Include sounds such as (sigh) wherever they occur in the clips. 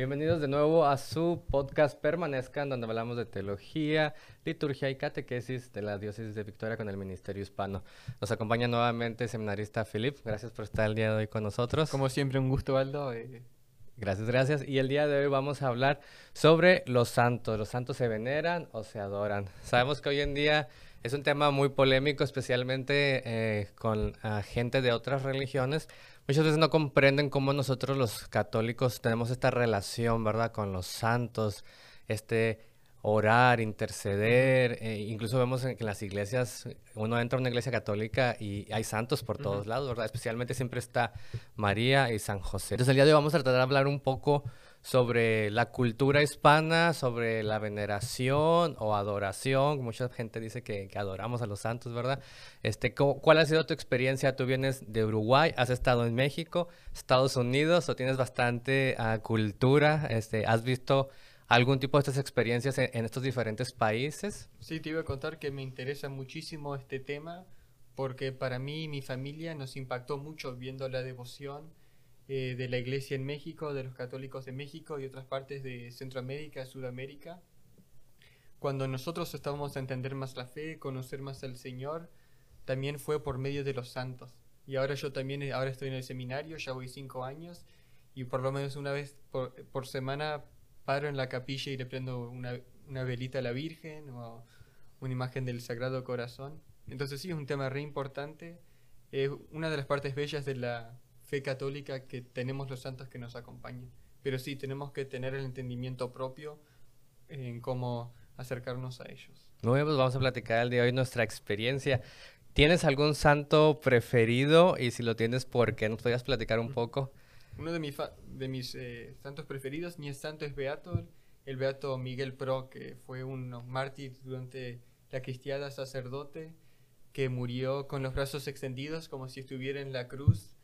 Bienvenidos de nuevo a su podcast Permanezcan, donde hablamos de teología, liturgia y catequesis de la diócesis de Victoria con el Ministerio Hispano. Nos acompaña nuevamente el seminarista Philip. Gracias por estar el día de hoy con nosotros. Como siempre, un gusto, Aldo. Eh. Gracias, gracias. Y el día de hoy vamos a hablar sobre los santos. ¿Los santos se veneran o se adoran? Sabemos que hoy en día es un tema muy polémico, especialmente eh, con gente de otras religiones, muchas veces no comprenden cómo nosotros los católicos tenemos esta relación, ¿verdad? Con los santos, este orar, interceder, eh, incluso vemos en, que en las iglesias, uno entra a una iglesia católica y hay santos por todos lados, ¿verdad? Especialmente siempre está María y San José. Entonces el día de hoy vamos a tratar de hablar un poco sobre la cultura hispana, sobre la veneración o adoración. Mucha gente dice que, adoramos a los santos, ¿verdad? Este, ¿Cuál ha sido tu experiencia? Tú vienes de Uruguay, has estado en México, Estados Unidos, o tienes bastante ah, cultura, este, has visto algún tipo de estas experiencias en, en, estos diferentes países? Sí, te iba a contar que me interesa muchísimo este tema porque para mí y mi familia nos impactó mucho viendo la devoción eh, de la iglesia en México, de los católicos de México y otras partes de Centroamérica, Sudamérica. Cuando nosotros estábamos a entender más la fe, conocer más al Señor, también fue por medio de los santos. Y ahora yo también, ahora estoy en el seminario, ya voy cinco años, y por lo menos una vez por, semana paro en la capilla y le prendo una, una velita a la Virgen o una imagen del Sagrado Corazón. Entonces sí, es un tema re importante. Es una de las partes bellas de la, fe católica que tenemos los santos que nos acompañan. Pero sí, tenemos que tener el entendimiento propio en cómo acercarnos a ellos. Muy pues vamos a platicar el día de hoy nuestra experiencia. ¿Tienes algún santo preferido? Y si lo tienes, ¿por qué? ¿Nos podrías platicar un poco? Uno de, mis, de mis eh, santos preferidos, mi santo es Beato, el Beato Miguel Pro, que fue un mártir durante la cristiada sacerdote, que murió con los brazos extendidos como si estuviera en la cruz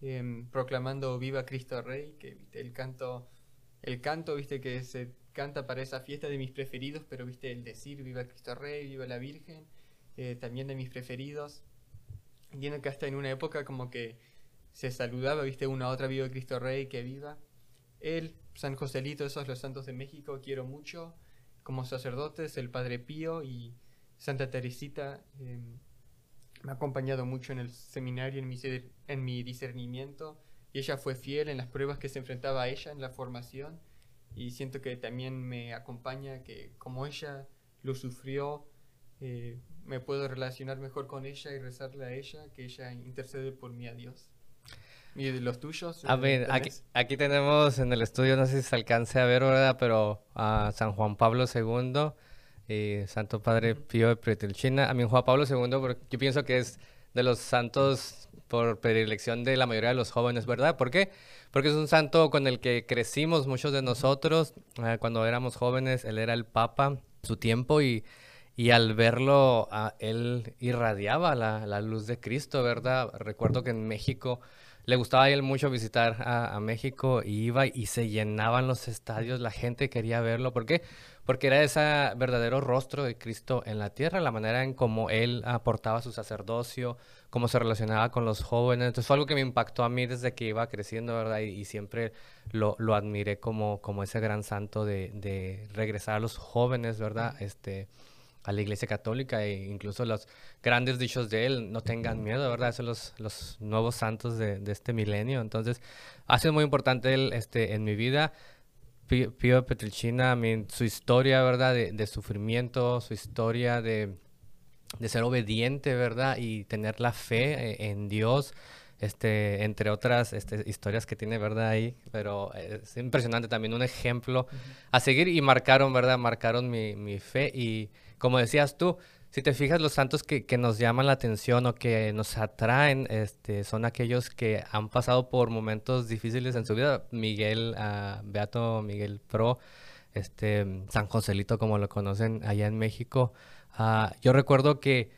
Em, proclamando Viva Cristo Rey, que ¿viste? el canto, el canto, viste, que se canta para esa fiesta de mis preferidos, pero viste el decir Viva Cristo Rey, Viva la Virgen, eh, también de mis preferidos. Entiendo que hasta en una época como que se saludaba, viste, una otra Viva Cristo Rey, que viva. Él, San Joselito, esos los santos de México, quiero mucho. Como sacerdotes, el Padre Pío y Santa Teresita. Em, me ha acompañado mucho en el seminario, en mi, en mi discernimiento, y ella fue fiel en las pruebas que se enfrentaba a ella en la formación, y siento que también me acompaña, que como ella lo sufrió, eh, me puedo relacionar mejor con ella y rezarle a ella, que ella intercede por mí a Dios. ¿Y de los tuyos? A ver, aquí, aquí, tenemos en el estudio, no sé si se alcance a ver, ¿verdad? Pero a San Juan Pablo II y Santo Padre Pío de Pretelchina. A mí Juan Pablo II, porque yo pienso que es de los santos por predilección de la mayoría de los jóvenes, ¿verdad? ¿Por qué? Porque es un santo con el que crecimos muchos de nosotros. Eh, cuando éramos jóvenes, él era el Papa, su tiempo, y, y al verlo, él irradiaba la, la, luz de Cristo, ¿verdad? Recuerdo que en México le gustaba a él mucho visitar a, a México y iba y se llenaban los estadios, la gente quería verlo. ¿Por qué? porque era ese verdadero rostro de Cristo en la tierra, la manera en cómo él aportaba su sacerdocio, cómo se relacionaba con los jóvenes. Entonces fue algo que me impactó a mí desde que iba creciendo, ¿verdad? Y, siempre lo, lo, admiré como, como ese gran santo de, de, regresar a los jóvenes, ¿verdad? Este, a la iglesia católica e incluso los grandes dichos de él, no tengan miedo, ¿verdad? Son los, los nuevos santos de, de este milenio. Entonces ha sido muy importante él este, en mi vida. Pío Petricina, su historia, ¿verdad? De, sufrimiento, su historia de, ser obediente, ¿verdad? Y tener la fe eh, en Dios, este, entre otras este, historias que tiene, ¿verdad? Ahí, pero es impresionante también, un ejemplo a seguir y marcaron, ¿verdad? Marcaron mi, mi fe y como decías tú, si te fijas, los santos que, nos llaman la atención o que nos atraen este, son aquellos que han pasado por momentos difíciles en su vida. Miguel, uh, Beato Miguel Pro, este, San Joselito, como lo conocen allá en México. Uh, yo recuerdo que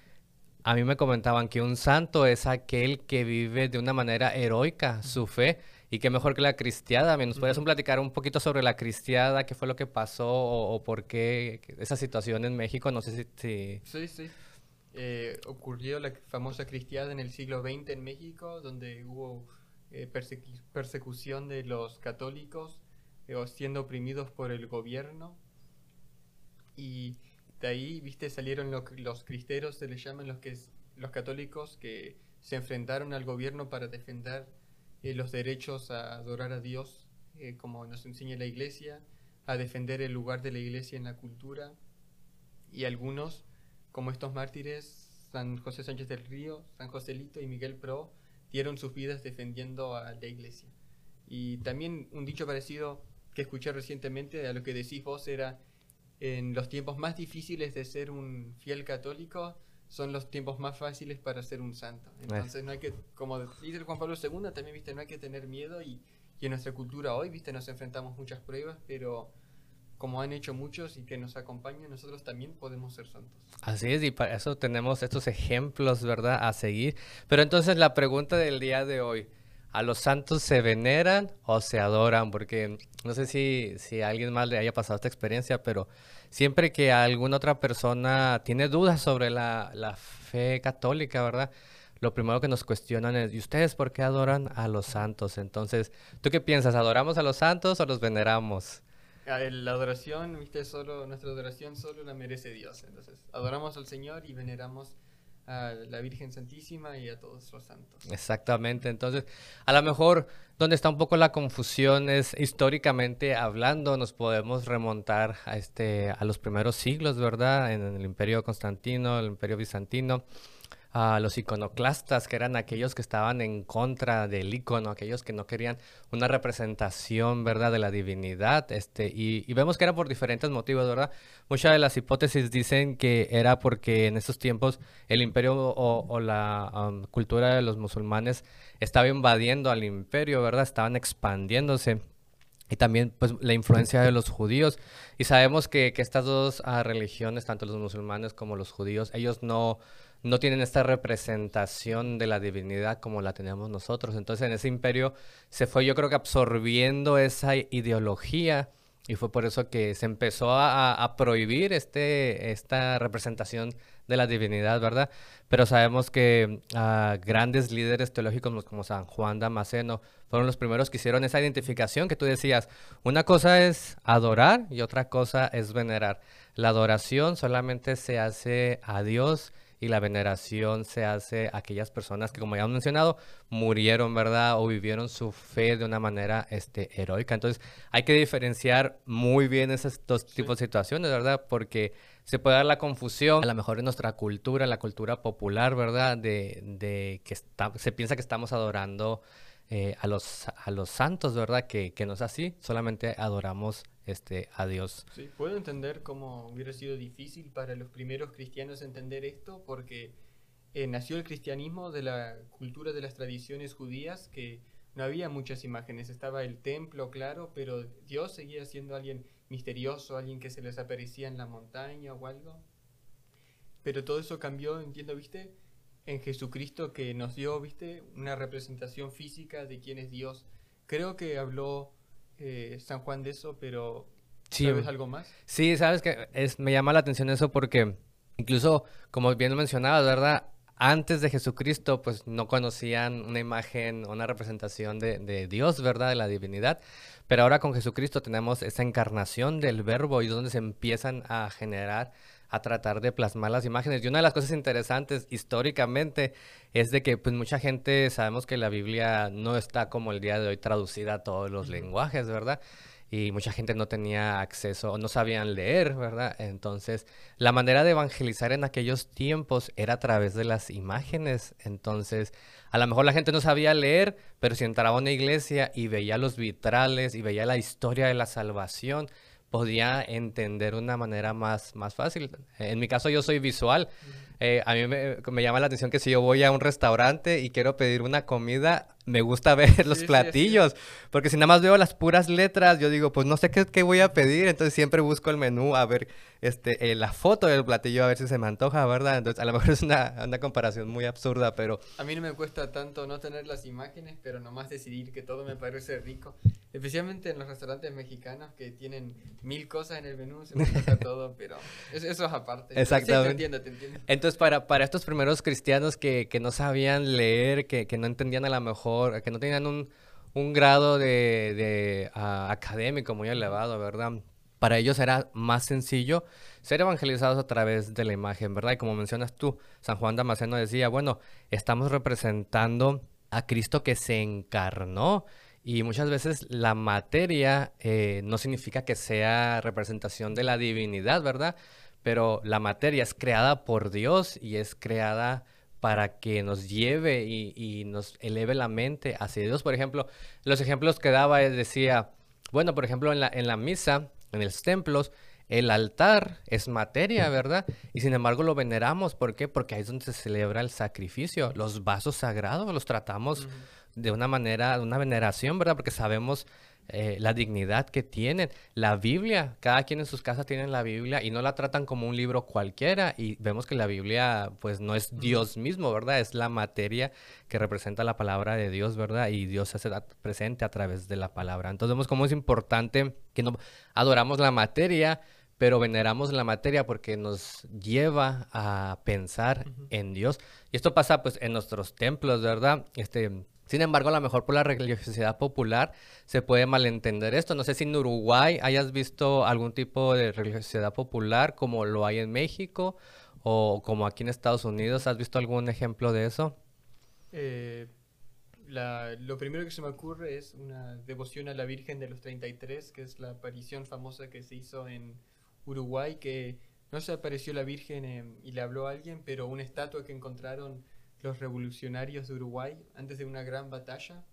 a mí me comentaban que un santo es aquel que vive de una manera heroica su fe y qué mejor que la cristiada. ¿Nos podrías platicar un poquito sobre la cristiada? ¿Qué fue lo que pasó o, por qué esa situación en México? No sé si... Sí, sí. Eh, ocurrió la famosa cristiada en el siglo XX en México, donde hubo eh, persecución de los católicos o siendo oprimidos por el gobierno. Y de ahí, viste, salieron los cristeros, se les llaman los, que, los católicos que se enfrentaron al gobierno para defender eh, los derechos a adorar a Dios, eh, como nos enseña la iglesia, a defender el lugar de la iglesia en la cultura. Y algunos, como estos mártires, San José Sánchez del Río, San Joselito y Miguel Pro, dieron sus vidas defendiendo a la iglesia. Y también un dicho parecido que escuché recientemente a lo que decís vos era, en los tiempos más difíciles de ser un fiel católico, son los tiempos más fáciles para ser un santo. Entonces no hay que, como dice Juan Pablo II, también viste, no hay que tener miedo y, y en nuestra cultura hoy, viste, nos enfrentamos muchas pruebas, pero como han hecho muchos y que nos acompañan, nosotros también podemos ser santos. Así es, y para eso tenemos estos ejemplos, ¿verdad?, a seguir. Pero entonces la pregunta del día de hoy, ¿a los santos se veneran o se adoran? Porque no sé si, si a alguien más le haya pasado esta experiencia, pero siempre que alguna otra persona tiene dudas sobre la, la fe católica, ¿verdad? Lo primero que nos cuestionan es, ¿y ustedes por qué adoran a los santos? Entonces, ¿tú qué piensas? ¿Adoramos a los santos o los veneramos? la adoración, viste, solo nuestra adoración solo la merece Dios. Entonces, adoramos al Señor y veneramos a la Virgen Santísima y a todos los santos. Exactamente. Entonces, a lo mejor donde está un poco la confusión es históricamente hablando, nos podemos remontar a este a los primeros siglos, ¿verdad? En el Imperio Constantino, el Imperio Bizantino a los iconoclastas, que eran aquellos que estaban en contra del icono, aquellos que no querían una representación, ¿verdad?, de la divinidad, este, y, vemos que era por diferentes motivos, ¿verdad? Muchas de las hipótesis dicen que era porque en esos tiempos el imperio o, la um, cultura de los musulmanes estaba invadiendo al imperio, ¿verdad? Estaban expandiéndose y también pues la influencia de los judíos. Y sabemos que, que estas dos ah, religiones, tanto los musulmanes como los judíos, ellos no, no tienen esta representación de la divinidad como la teníamos nosotros. Entonces en ese imperio se fue yo creo que absorbiendo esa ideología y fue por eso que se empezó a, prohibir este, esta representación de la divinidad, ¿verdad? Pero sabemos que ah, grandes líderes teológicos como San Juan Damasceno fueron los primeros que hicieron esa identificación que tú decías. Una cosa es adorar y otra cosa es venerar. La adoración solamente se hace a Dios y la veneración se hace a aquellas personas que, como ya hemos mencionado, murieron, ¿verdad? O vivieron su fe de una manera este, heroica. Entonces, hay que diferenciar muy bien esos dos tipos de situaciones, ¿verdad? Porque se puede dar la confusión, a lo mejor en nuestra cultura, la cultura popular, ¿verdad? De, de que se piensa que estamos adorando eh, a, los, a los santos, ¿verdad? Que, que no es así, solamente adoramos este, a Dios. Sí, puedo entender cómo hubiera sido difícil para los primeros cristianos entender esto, porque eh, nació el cristianismo de la cultura de las tradiciones judías, que no había muchas imágenes, estaba el templo, claro, pero Dios seguía siendo alguien misterioso, alguien que se les aparecía en la montaña o algo. Pero todo eso cambió, entiendo, ¿viste? En Jesucristo que nos dio, ¿viste? Una representación física de quién es Dios. Creo que habló eh, San Juan de eso, pero ¿sabes algo más? Sí, sabes que es, me llama la atención eso porque incluso, como bien mencionabas, ¿verdad? Antes de Jesucristo, pues no conocían una imagen, una representación de, de Dios, ¿verdad? De la divinidad. Pero ahora con Jesucristo tenemos esa encarnación del verbo y es donde se empiezan a generar a tratar de plasmar las imágenes. Y una de las cosas interesantes históricamente es de que pues mucha gente sabemos que la Biblia no está como el día de hoy traducida a todos los lenguajes, ¿verdad? y mucha gente no tenía acceso o no sabían leer, ¿verdad? Entonces, la manera de evangelizar en aquellos tiempos era a través de las imágenes. Entonces, a lo mejor la gente no sabía leer, pero si entraba a una iglesia y veía los vitrales y veía la historia de la salvación, podía entender de una manera más, más fácil. En mi caso yo soy visual. Eh, a mí me, me, llama la atención que si yo voy a un restaurante y quiero pedir una comida, me gusta (laughs) ver los platillos, porque si nada más veo las puras letras, yo digo, pues no sé qué, qué voy a pedir, entonces siempre busco el menú a ver este, eh, la foto del platillo, a ver si se me antoja, ¿verdad? Entonces a lo (laughs) mejor es una, una, comparación muy absurda, pero... A mí no me cuesta tanto no tener las imágenes, pero nomás decidir que todo me parece rico, especialmente en los restaurantes mexicanos que tienen mil cosas en el menú, se me gusta (laughs) todo, pero eso, es aparte. Exactamente. te entiendo, te entiendo. Entonces para, para estos primeros cristianos que, que no sabían leer, que, que no entendían a lo mejor que no tenían un, un grado de, ah, académico muy elevado, ¿verdad? Para ellos era más sencillo ser evangelizados a través de la imagen, ¿verdad? Y como mencionas tú, San Juan Damasceno decía, bueno, estamos representando a Cristo que se encarnó. Y muchas veces la materia eh, no significa que sea representación de la divinidad, ¿verdad? Pero la materia es creada por Dios y es creada para que nos lleve y, nos eleve la mente hacia Dios. Por ejemplo, los ejemplos que daba decía, bueno, por ejemplo, en la, en la misa, en los templos, el altar es materia, ¿verdad? Y sin embargo lo veneramos. ¿Por qué? Porque ahí es donde se celebra el sacrificio. Los vasos sagrados los tratamos de una manera, de una veneración, ¿verdad? Porque sabemos eh, la dignidad que tienen. La Biblia, cada quien en sus casas tiene la Biblia y no la tratan como un libro cualquiera y vemos que la Biblia pues no es Dios mismo, ¿verdad? Es la materia que representa la palabra de Dios, ¿verdad? Y Dios se hace presente a través de la palabra. Entonces vemos cómo es importante que no adoramos la materia, pero veneramos la materia porque nos lleva a pensar en Dios. Y esto pasa pues en nuestros templos, ¿verdad? Este, sin embargo, a lo mejor por la religiosidad popular se puede malentender esto. No sé si en Uruguay hayas visto algún tipo de religiosidad popular como lo hay en México o como aquí en Estados Unidos. ¿Has visto algún ejemplo de eso? Eh, lo primero que se me ocurre es una devoción a la Virgen de los 33, que es la aparición famosa que se hizo en Uruguay, que no se apareció la Virgen y le habló a alguien, pero una estatua que encontraron los revolucionarios de Uruguay antes de una gran batalla.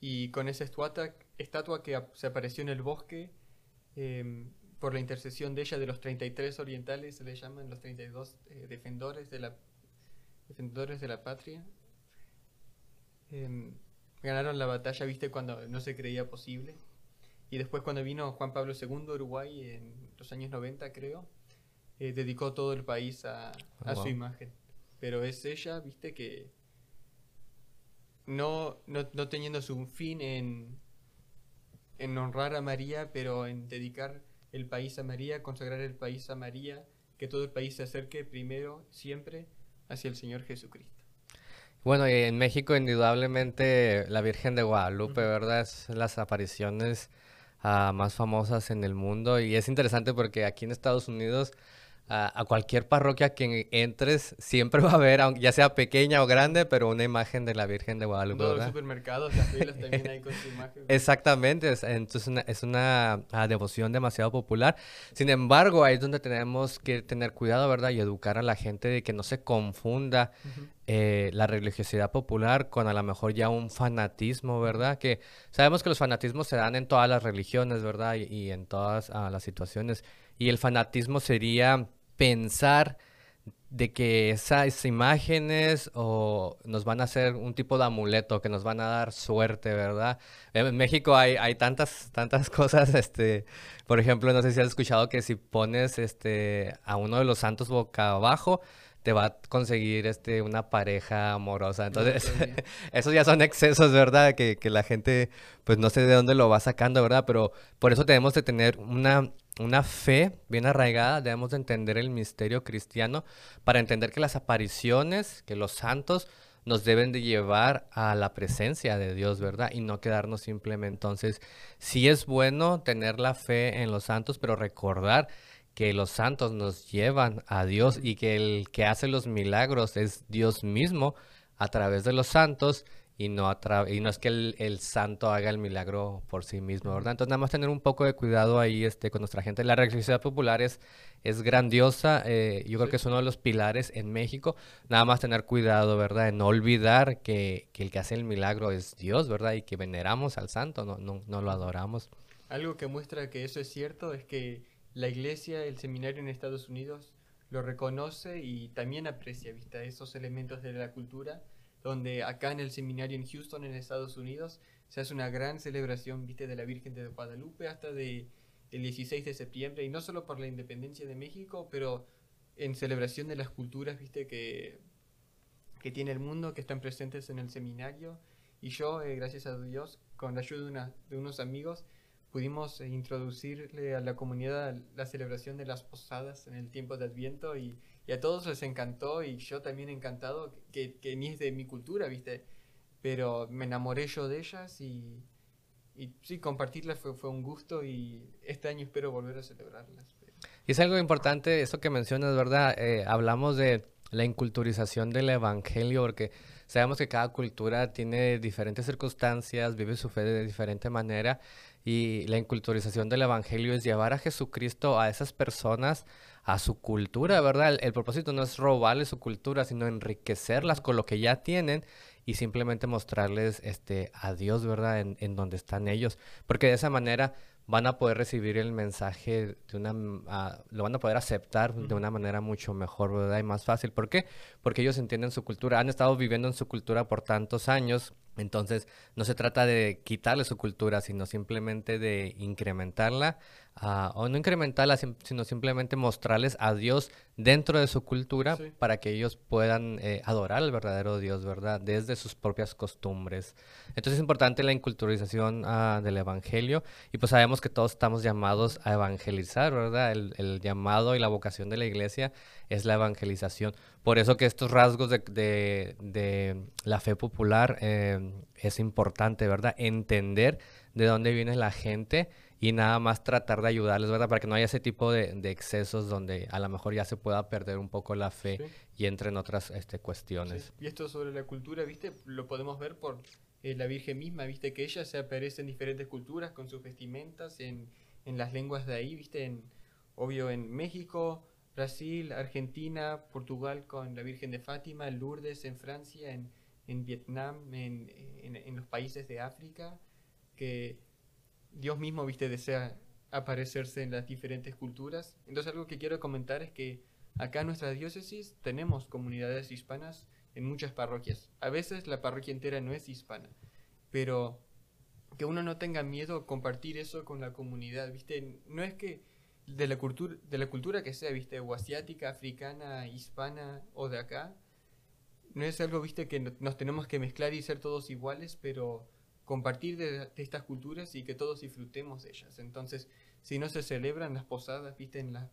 Y con esa estatua, estatua que se apareció en el bosque, em, por la intercesión de ella, de los 33 orientales, se le llaman los 32 eh, defensores, de la, defensores de la patria. Em, ganaron la batalla, viste, cuando no se creía posible. Y después cuando vino Juan Pablo II a Uruguay, en los años 90 creo, eh, dedicó todo el país a, a su imagen pero es ella, viste, que no, no, no teniendo su fin en, en honrar a María, pero en dedicar el país a María, consagrar el país a María, que todo el país se acerque primero, siempre, hacia el Señor Jesucristo. Bueno, y en México indudablemente la Virgen de Guadalupe, ¿verdad? Es las apariciones ah, más famosas en el mundo y es interesante porque aquí en Estados Unidos a, cualquier parroquia que entres, siempre va a haber, ya sea pequeña o grande, pero una imagen de la Virgen de Guadalupe. Todos los supermercados, las filas también hay con su imagen. Exactamente, entonces es una ah, devoción demasiado popular. Sin embargo, ahí es donde tenemos que tener cuidado, ¿verdad? Y educar a la gente de que no se confunda eh, la religiosidad popular con a lo mejor ya un fanatismo, ¿verdad? Que sabemos que los fanatismos se dan en todas las religiones, ¿verdad? Y, en todas ah, las situaciones. Y el fanatismo sería pensar de que esas imágenes o nos van a hacer un tipo de amuleto que nos van a dar suerte, ¿verdad? En México hay, hay tantas, tantas (laughs) cosas, este, por ejemplo, no sé si has escuchado que si pones este, a uno de los santos boca abajo, te va a conseguir este, una pareja amorosa. Entonces, (laughs) esos ya son excesos, ¿verdad? Que, que la gente, pues no sé de dónde lo va sacando, ¿verdad? Pero por eso tenemos que tener una una fe bien arraigada, debemos de entender el misterio cristiano para entender que las apariciones, que los santos nos deben de llevar a la presencia de Dios, ¿verdad? Y no quedarnos simplemente. Entonces, sí es bueno tener la fe en los santos, pero recordar que los santos nos llevan a Dios y que el que hace los milagros es Dios mismo a través de los santos y no, y no es que el, santo haga el milagro por sí mismo, ¿verdad? Entonces nada más tener un poco de cuidado ahí este, con nuestra gente. La religiosidad popular es, es grandiosa, eh, yo creo que es uno de los pilares en México. Nada más tener cuidado, ¿verdad? De no olvidar que, que, el que hace el milagro es Dios, ¿verdad? Y que veneramos al santo, no, no, no lo adoramos. Algo que muestra que eso es cierto es que la iglesia, el seminario en Estados Unidos, lo reconoce y también aprecia, ¿viste? Esos elementos de la cultura donde acá en el seminario en Houston, en Estados Unidos, se hace una gran celebración, viste, de la Virgen de Guadalupe hasta de, el 16 de septiembre, y no solo por la independencia de México, pero en celebración de las culturas, viste, que, que tiene el mundo, que están presentes en el seminario. Y yo, eh, gracias a Dios, con la ayuda de unos amigos, pudimos eh, introducirle a la comunidad la celebración de las posadas en el tiempo de Adviento y y a todos les encantó y yo también encantado, que, que ni es de mi cultura, ¿viste? pero me enamoré yo de ellas y, y sí, compartirlas fue, fue un gusto y este año espero volver a celebrarlas. Y es algo importante, eso que mencionas, ¿verdad? Eh, hablamos de la inculturización del evangelio, porque sabemos que cada cultura tiene diferentes circunstancias, vive su fe de diferente manera, y la inculturización del evangelio es llevar a Jesucristo a esas personas a su cultura, ¿verdad? El, propósito no es robarles su cultura, sino enriquecerlas con lo que ya tienen y simplemente mostrarles este, a Dios, ¿verdad? En, en donde están ellos. Porque de esa manera van a poder recibir el mensaje de una, ah, lo van a poder aceptar de una manera mucho mejor, ¿verdad? Y más fácil. ¿Por qué? Porque ellos entienden su cultura, han estado viviendo en su cultura por tantos años, entonces no se trata de quitarle su cultura, sino simplemente de incrementarla Ah, o no incrementarla, sino simplemente mostrarles a Dios dentro de su cultura para que ellos puedan eh, adorar al verdadero Dios, ¿verdad? Desde sus propias costumbres. Entonces es importante la inculturización ah, del Evangelio y pues sabemos que todos estamos llamados a evangelizar, ¿verdad? El, llamado y la vocación de la iglesia es la evangelización. Por eso que estos rasgos de, la fe popular eh, es importante, ¿verdad? Entender de dónde viene la gente y nada más tratar de ayudarles, ¿verdad? Para que no haya ese tipo de, excesos donde a lo mejor ya se pueda perder un poco la fe y entre en otras este, cuestiones. Y esto sobre la cultura, ¿viste? Lo podemos ver por eh, la Virgen misma, ¿viste? Que ella se aparece en diferentes culturas con sus vestimentas, en, en las lenguas de ahí, ¿viste? En, obvio en México, Brasil, Argentina, Portugal con la Virgen de Fátima, Lourdes en Francia, en, Vietnam, en, en, en los países de África, que Dios mismo, viste, desea aparecerse en las diferentes culturas. Entonces algo que quiero comentar es que acá en nuestra diócesis tenemos comunidades hispanas en muchas parroquias. A veces la parroquia entera no es hispana, pero que uno no tenga miedo a compartir eso con la comunidad, ¿viste? No es que de la cultura de la cultura que sea, ¿viste? o asiática, africana, hispana o de acá, no es algo, ¿viste? que nos tenemos que mezclar y ser todos iguales, pero compartir de, estas culturas y que todos disfrutemos de ellas. Entonces, si no se celebran las posadas, viste, en la,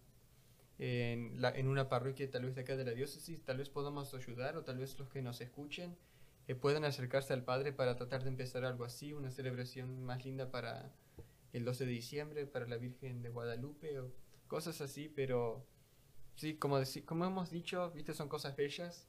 en, una parroquia tal vez de acá de la diócesis, tal vez podamos ayudar o tal vez los que nos escuchen eh, puedan acercarse al Padre para tratar de empezar algo así, una celebración más linda para el 12 de diciembre, para la Virgen de Guadalupe o cosas así, pero sí, como, como hemos dicho, viste, son cosas bellas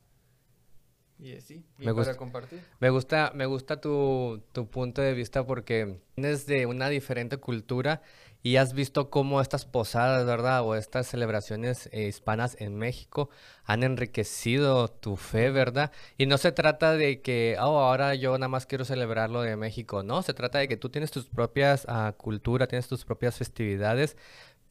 y así, me gusta, compartir. Me gusta, me gusta tu, tu, punto de vista porque vienes de una diferente cultura y has visto cómo estas posadas, ¿verdad? O estas celebraciones eh, hispanas en México han enriquecido tu fe, ¿verdad? Y no se trata de que, oh, ahora yo nada más quiero celebrar lo de México, no, se trata de que tú tienes tus propias uh, culturas, tienes tus propias festividades,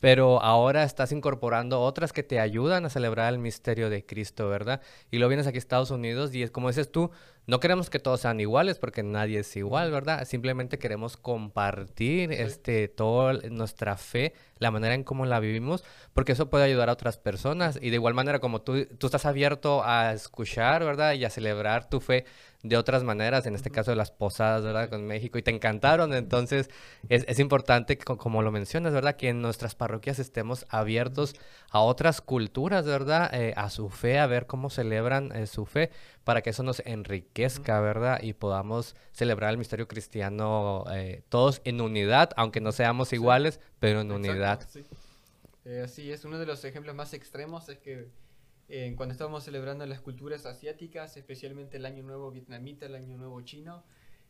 pero ahora estás incorporando otras que te ayudan a celebrar el misterio de Cristo, ¿verdad? Y lo vienes aquí a Estados Unidos y es como dices tú, no queremos que todos sean iguales porque nadie es igual, ¿verdad? Simplemente queremos compartir este toda nuestra fe, la manera en cómo la vivimos, porque eso puede ayudar a otras personas y de igual manera como tú tú estás abierto a escuchar, ¿verdad? Y a celebrar tu fe de otras maneras, en este caso de las posadas, ¿verdad? Con México, y te encantaron. Entonces, es, es importante, que, como lo mencionas, ¿verdad? Que en nuestras parroquias estemos abiertos a otras culturas, ¿verdad? Eh, a su fe, a ver cómo celebran eh, su fe, para que eso nos enriquezca, ¿verdad? Y podamos celebrar el misterio cristiano eh, todos en unidad, aunque no seamos iguales, pero en unidad. Sí. así es, uno de los ejemplos más extremos es que cuando estábamos celebrando las culturas asiáticas, especialmente el Año Nuevo vietnamita, el Año Nuevo chino,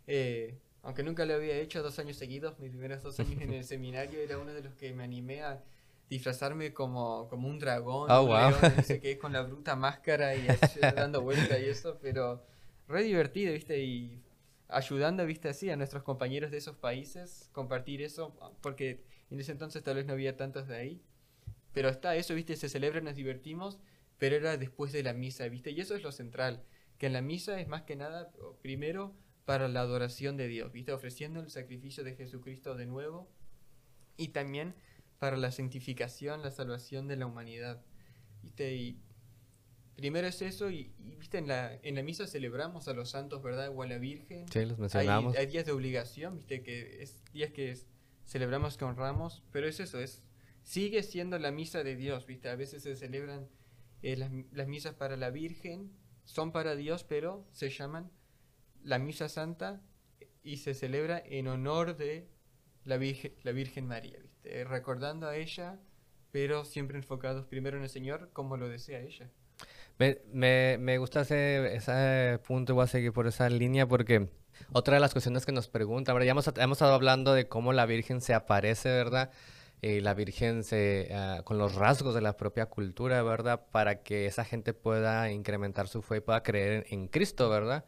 eh, aunque nunca lo había hecho dos años seguidos, mis primeros dos años en el (laughs) seminario, era uno de los que me animé a disfrazarme como, como un dragón, oh, wow. no sé (laughs) qué, con la bruta máscara y dando vuelta y eso, pero re divertido, ¿viste? Y ayudando, ¿viste? Así a nuestros compañeros de esos países, compartir eso, porque en ese entonces tal vez no había tantos de ahí. Pero está eso, ¿viste? Se celebra, nos divertimos pero era después de la misa, ¿viste? Y eso es lo central, que en la misa es más que nada, primero, para la adoración de Dios, ¿viste? Ofreciendo el sacrificio de Jesucristo de nuevo y también para la santificación, la salvación de la humanidad, ¿viste? Y primero es eso y, ¿viste? En la, en la misa celebramos a los santos, ¿verdad? O a la Virgen. Sí, los mencionamos. Hay, días de obligación, ¿viste? Que es días que celebramos que honramos, pero es eso, es sigue siendo la misa de Dios, ¿viste? A veces se celebran eh, las, misas para la Virgen son para Dios, pero se llaman la misa santa y se celebra en honor de la Virgen, la Virgen María, ¿viste? recordando a ella, pero siempre enfocados primero en el Señor como lo desea ella. Me, me, me gusta ese, ese punto, voy a seguir por esa línea porque otra de las cuestiones que nos preguntan, ya hemos, hemos estado hablando de cómo la Virgen se aparece, ¿verdad? Y la Virgen se, ah, con los rasgos de la propia cultura, ¿verdad? Para que esa gente pueda incrementar su fe y pueda creer en, en Cristo, ¿verdad?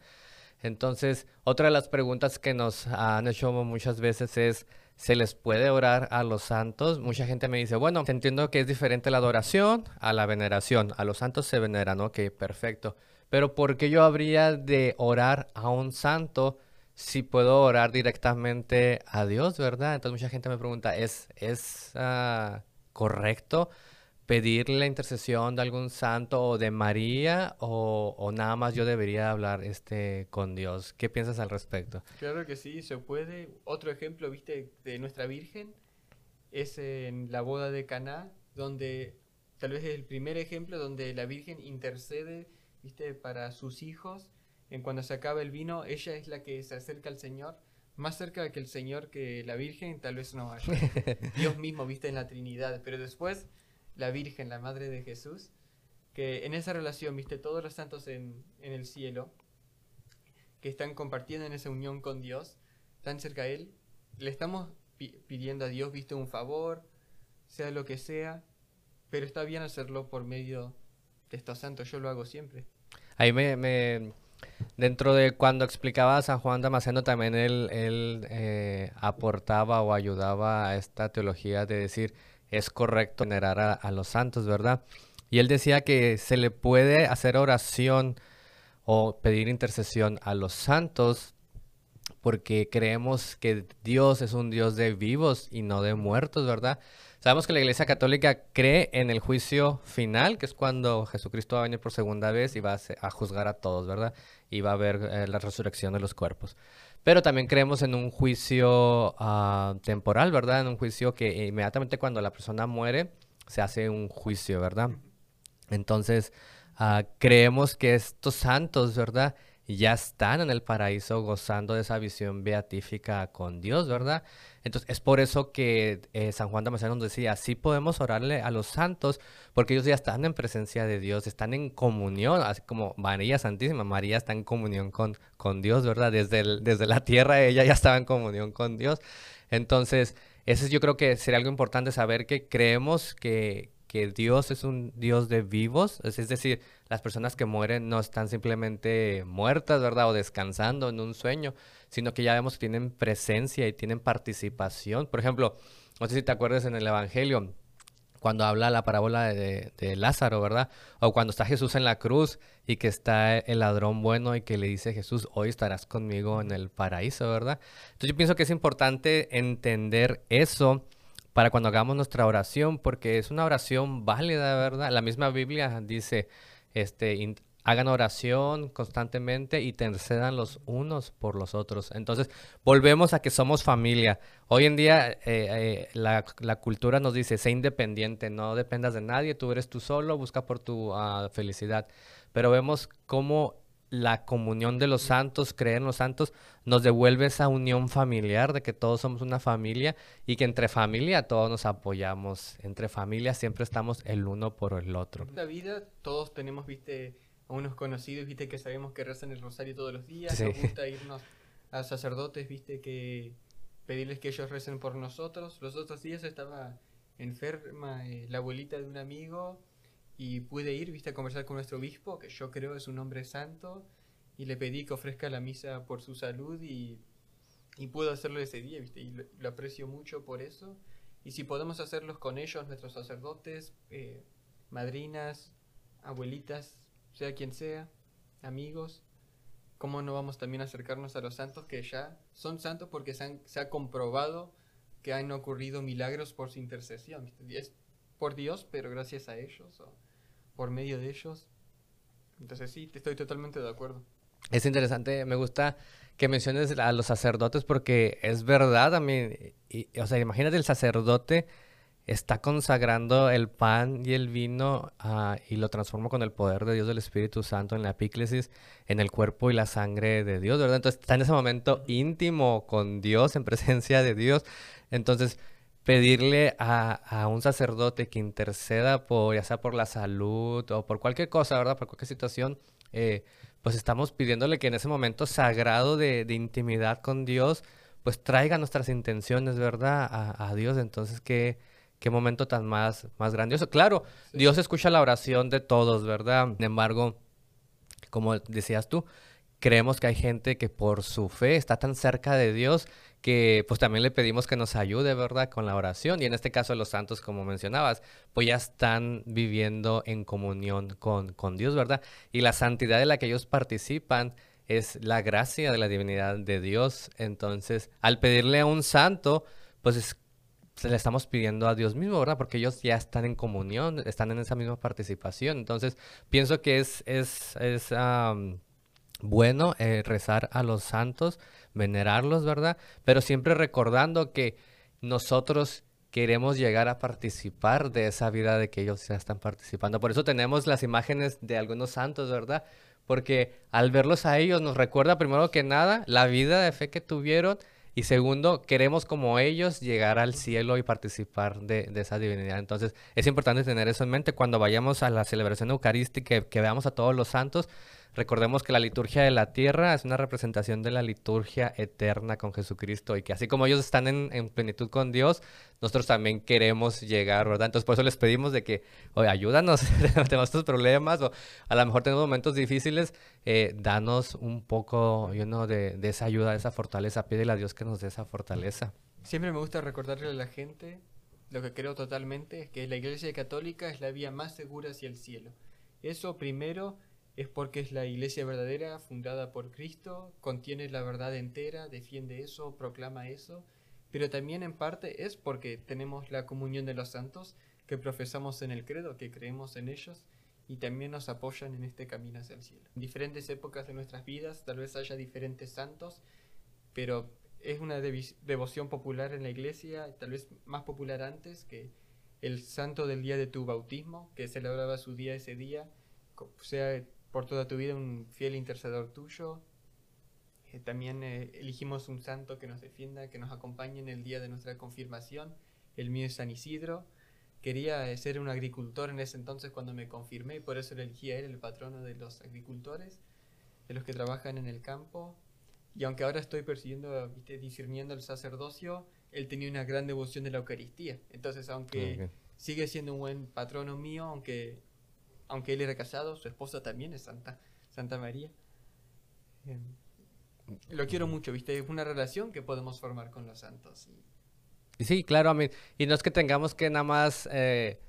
Entonces, otra de las preguntas que nos han hecho muchas veces es, ¿se les puede orar a los santos? Mucha gente me dice, bueno, entiendo que es diferente la adoración a la veneración. A los santos se veneran, ok, perfecto. Pero ¿por qué yo habría de orar a un santo si puedo orar directamente a Dios, verdad? Entonces mucha gente me pregunta, ¿es, ah, correcto pedir la intercesión de algún santo o de María o, o, nada más yo debería hablar este, con Dios? ¿Qué piensas al respecto? Claro que sí, se puede. Otro ejemplo, viste, de nuestra Virgen es en la boda de Caná, donde tal vez es el primer ejemplo donde la Virgen intercede, viste, para sus hijos en cuando se acaba el vino, ella es la que se acerca al Señor, más cerca que el Señor que la Virgen, tal vez no haya. (laughs) Dios mismo, viste, en la Trinidad. Pero después, la Virgen, la Madre de Jesús, que en esa relación, viste, todos los santos en, en el cielo, que están compartiendo en esa unión con Dios, tan cerca a Él, le estamos pidiendo a Dios, viste, un favor, sea lo que sea, pero está bien hacerlo por medio de estos santos, yo lo hago siempre. Ahí me, me Dentro de cuando explicaba a San Juan Damasceno, también él, eh, aportaba o ayudaba a esta teología de decir, es correcto venerar a, los santos, ¿verdad? Y él decía que se le puede hacer oración o pedir intercesión a los santos porque creemos que Dios es un Dios de vivos y no de muertos, ¿verdad? Sabemos que la Iglesia Católica cree en el juicio final, que es cuando Jesucristo va a venir por segunda vez y va a, juzgar a todos, ¿verdad? Y va a haber eh, la resurrección de los cuerpos. Pero también creemos en un juicio uh, temporal, ¿verdad? En un juicio que inmediatamente cuando la persona muere se hace un juicio, ¿verdad? Entonces, uh, creemos que estos santos, ¿verdad? ya están en el paraíso gozando de esa visión beatífica con Dios, ¿verdad? Entonces, es por eso que eh, San Juan Damasceno nos decía, sí podemos orarle a los santos, porque ellos ya están en presencia de Dios, están en comunión, así como María Santísima, María está en comunión con, con Dios, ¿verdad? Desde, desde la tierra ella ya estaba en comunión con Dios. Entonces, eso yo creo que sería algo importante saber que creemos que, que Dios es un Dios de vivos, es, es, decir, las personas que mueren no están simplemente muertas, ¿verdad? O descansando en un sueño, sino que ya vemos que tienen presencia y tienen participación. Por ejemplo, no sé si te acuerdas en el Evangelio, cuando habla la parábola de, de, Lázaro, ¿verdad? O cuando está Jesús en la cruz y que está el ladrón bueno y que le dice Jesús, hoy estarás conmigo en el paraíso, ¿verdad? Entonces yo pienso que es importante entender eso para cuando hagamos nuestra oración, porque es una oración válida, ¿verdad? La misma Biblia dice, este, hagan oración constantemente y intercedan los unos por los otros. Entonces, volvemos a que somos familia. Hoy en día eh, eh, la, cultura nos dice, sé independiente, no dependas de nadie, tú eres tú solo, busca por tu uh, felicidad. Pero vemos cómo la comunión de los santos, creer en los santos, nos devuelve esa unión familiar de que todos somos una familia y que entre familia todos nos apoyamos. Entre familia siempre estamos el uno por el otro. En la vida todos tenemos, viste, a unos conocidos, viste, que sabemos que rezan el rosario todos los días, sí. nos gusta (laughs) irnos a sacerdotes, viste, que pedirles que ellos recen por nosotros. Los otros días estaba enferma eh, la abuelita de un amigo y pude ir, viste, a conversar con nuestro obispo, que yo creo es un hombre santo, y le pedí que ofrezca la misa por su salud y, y puedo hacerlo ese día, viste, y lo, aprecio mucho por eso. Y si podemos hacerlos con ellos, nuestros sacerdotes, eh, madrinas, abuelitas, sea quien sea, amigos, ¿cómo no vamos también a acercarnos a los santos que ya son santos porque se, ha comprobado que han ocurrido milagros por su intercesión? ¿viste? Es por Dios, pero gracias a ellos, por medio de ellos. Entonces sí, estoy totalmente de acuerdo. Es interesante, me gusta que menciones a los sacerdotes porque es verdad, y, o sea, imagínate el sacerdote está consagrando el pan y el vino ah, y lo transforma con el poder de Dios del Espíritu Santo en la epíclesis, en el cuerpo y la sangre de Dios, ¿verdad? Entonces está en ese momento íntimo con Dios, en presencia de Dios. Entonces, pedirle a, un sacerdote que interceda por, ya sea por la salud o por cualquier cosa, ¿verdad? Por cualquier situación, eh, pues estamos pidiéndole que en ese momento sagrado de, intimidad con Dios, pues traiga nuestras intenciones, ¿verdad? A, a Dios. Entonces, que qué momento tan más, más grandioso. Claro, Dios escucha la oración de todos, ¿verdad? Sin embargo, como decías tú, creemos que hay gente que por su fe está tan cerca de Dios que pues también le pedimos que nos ayude, ¿verdad? Con la oración. Y en este caso los santos, como mencionabas, pues ya están viviendo en comunión con, con Dios, ¿verdad? Y la santidad de la que ellos participan es la gracia de la divinidad de Dios. Entonces, al pedirle a un santo, pues es le estamos pidiendo a Dios mismo, ¿verdad? Porque ellos ya están en comunión, están en esa misma participación. Entonces, pienso que es, es bueno eh, rezar a los santos, venerarlos, ¿verdad? Pero siempre recordando que nosotros queremos llegar a participar de esa vida de que ellos ya están participando. Por eso tenemos las imágenes de algunos santos, ¿verdad? Porque al verlos a ellos nos recuerda primero que nada la vida de fe que tuvieron y segundo, queremos como ellos llegar al cielo y participar de, esa divinidad. Entonces, es importante tener eso en mente cuando vayamos a la celebración eucarística, que veamos a todos los santos, Recordemos que la liturgia de la tierra es una representación de la liturgia eterna con Jesucristo y que así como ellos están en, plenitud con Dios, nosotros también queremos llegar, ¿verdad? Entonces por eso les pedimos de que, oye, ayúdanos, (laughs) tenemos estos problemas o a lo mejor tenemos momentos difíciles, eh, danos un poco de, de, esa ayuda, de esa fortaleza, pídele a Dios que nos dé esa fortaleza. Siempre me gusta recordarle a la gente lo que creo totalmente, es que la Iglesia Católica es la vía más segura hacia el cielo. Eso primero es porque es la iglesia verdadera, fundada por Cristo, contiene la verdad entera, defiende eso, proclama eso, pero también en parte es porque tenemos la comunión de los santos, que profesamos en el credo, que creemos en ellos y también nos apoyan en este camino hacia el cielo. En diferentes épocas de nuestras vidas tal vez haya diferentes santos, pero es una devoción popular en la iglesia, tal vez más popular antes que el santo del día de tu bautismo, que celebraba su día ese día, sea por toda tu vida un fiel intercedor tuyo. Eh, también eh, elegimos un santo que nos defienda, que nos acompañe en el día de nuestra confirmación. El mío es San Isidro. Quería eh, ser un agricultor en ese entonces cuando me confirmé, y por eso le elegí a él, el patrono de los agricultores, de los que trabajan en el campo. Y aunque ahora estoy persiguiendo, ¿viste? discerniendo el sacerdocio, él tenía una gran devoción de la Eucaristía. Entonces, aunque sigue siendo un buen patrono mío, aunque aunque él era casado, su esposa también es Santa, Santa María. Lo quiero mucho, ¿viste? Es una relación que podemos formar con los santos. Sí, claro, a mí. Y no es que tengamos que nada más eh,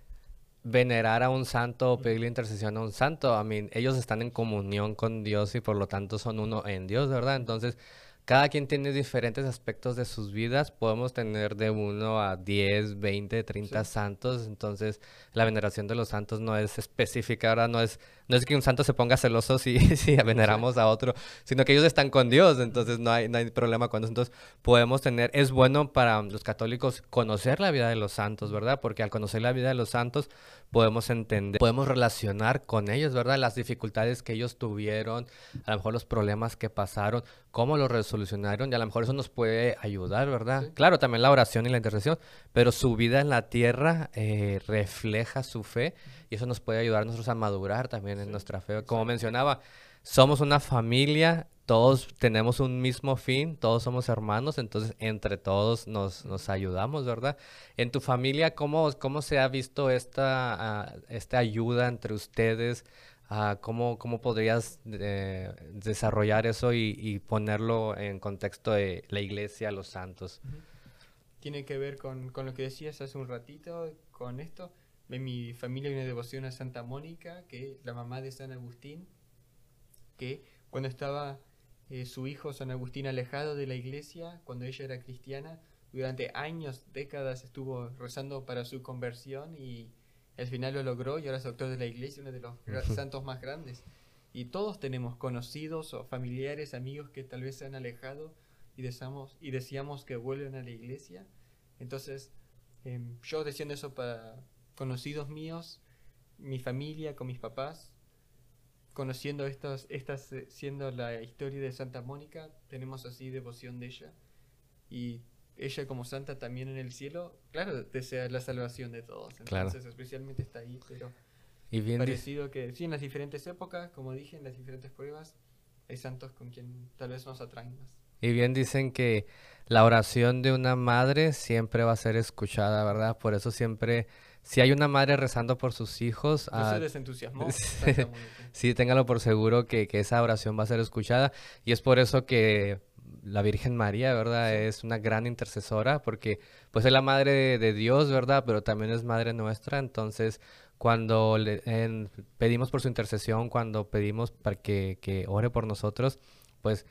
venerar a un santo o pedirle intercesión a un santo. A mí, ellos están en comunión con Dios y por lo tanto son uno en Dios, ¿verdad? Entonces, cada quien tiene diferentes aspectos de sus vidas. Podemos tener de uno a 10, 20, 30 santos. Entonces, la veneración de los santos no es específica. Ahora no es, no es que un santo se ponga celoso si, (laughs) si veneramos a otro, sino que ellos están con Dios. Entonces, no hay, no hay problema con eso. Entonces, podemos tener. Es bueno para los católicos conocer la vida de los santos, ¿verdad? Porque al conocer la vida de los santos, podemos entender, podemos relacionar con ellos, ¿verdad? Las dificultades que ellos tuvieron, a lo mejor los problemas que pasaron, cómo los resolucionaron y a lo mejor eso nos puede ayudar, ¿verdad? Claro, también la oración y la intercesión, pero su vida en la tierra eh, refleja su fe y eso nos puede ayudar a nosotros a madurar también en nuestra fe. Como mencionaba, somos una familia, todos tenemos un mismo fin, todos somos hermanos, entonces entre todos nos, nos ayudamos, ¿verdad? En tu familia, ¿cómo, cómo se ha visto esta, ah, esta ayuda entre ustedes? Uh, ¿cómo, ¿cómo, podrías eh, desarrollar eso y, ponerlo en contexto de la iglesia, los santos? Tiene que ver con, con, lo que decías hace un ratito, con esto. En mi familia hay una devoción a Santa Mónica, que es la mamá de San Agustín, que cuando estaba eh, su hijo San Agustín alejado de la iglesia, cuando ella era cristiana, durante años, décadas estuvo rezando para su conversión y al final lo logró y ahora es doctor de la iglesia, uno de los santos más grandes. Y todos tenemos conocidos o familiares, amigos que tal vez se han alejado y deseamos, y deseamos que vuelvan a la iglesia. Entonces, Em, yo diciendo eso para conocidos míos, mi familia, con mis papás, conociendo estas, estas eh, siendo la historia de Santa Mónica, tenemos así devoción de ella. Y ella como santa también en el cielo, claro, desea la salvación de todos. Entonces especialmente está ahí, pero y bien parecido que sí, en las diferentes épocas, como dije, en las diferentes pruebas, hay santos con quien tal vez nos atraen más. Y bien dicen que la oración de una madre siempre va a ser escuchada, ¿verdad? Por eso siempre, si hay una madre rezando por sus hijos... No se desentusiasmó. sí, téngalo por seguro que, que, esa oración va a ser escuchada. Y es por eso que la Virgen María, ¿verdad? Es una gran intercesora porque pues es la madre de, Dios, ¿verdad? Pero también es madre nuestra. Entonces, cuando le, pedimos por su intercesión, cuando pedimos para que, que ore por nosotros, pues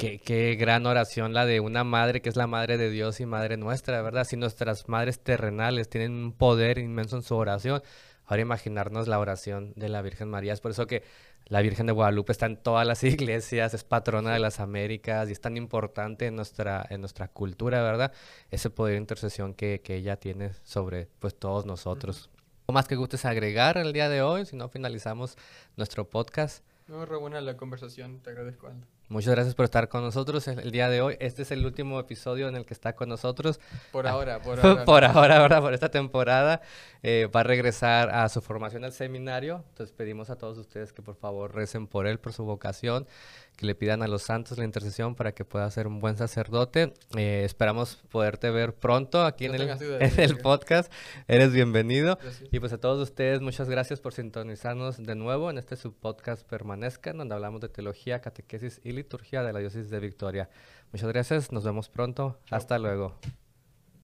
Qué, qué, gran oración la de una madre que es la madre de Dios y madre nuestra, ¿verdad? Si nuestras madres terrenales tienen un poder inmenso en su oración, ahora imaginarnos la oración de la Virgen María. Es por eso que la Virgen de Guadalupe está en todas las (laughs) iglesias, es patrona de las Américas y es tan importante en nuestra, en nuestra cultura, ¿verdad? Ese poder de intercesión que, que ella tiene sobre pues todos nosotros. ¿O más que gustes agregar el día de hoy? Si no, finalizamos nuestro podcast. No, re buena la conversación, te agradezco, Aldo. Muchas gracias por estar con nosotros el, día de hoy. Este es el último episodio en el que está con nosotros. Por ah, ahora, por (laughs) ahora. por ahora, ¿verdad? Por esta temporada. Eh, va a regresar a su formación al seminario. Entonces pedimos a todos ustedes que por favor recen por él, por su vocación que le pidan a los santos la intercesión para que pueda ser un buen sacerdote. Eh, esperamos poderte ver pronto aquí en el, (laughs) podcast. Eres bienvenido. Y pues a todos ustedes, muchas gracias por sintonizarnos de nuevo en este subpodcast Permanezcan, donde hablamos de teología, catequesis y liturgia de la diócesis de Victoria. Muchas gracias, nos vemos pronto. Hasta luego.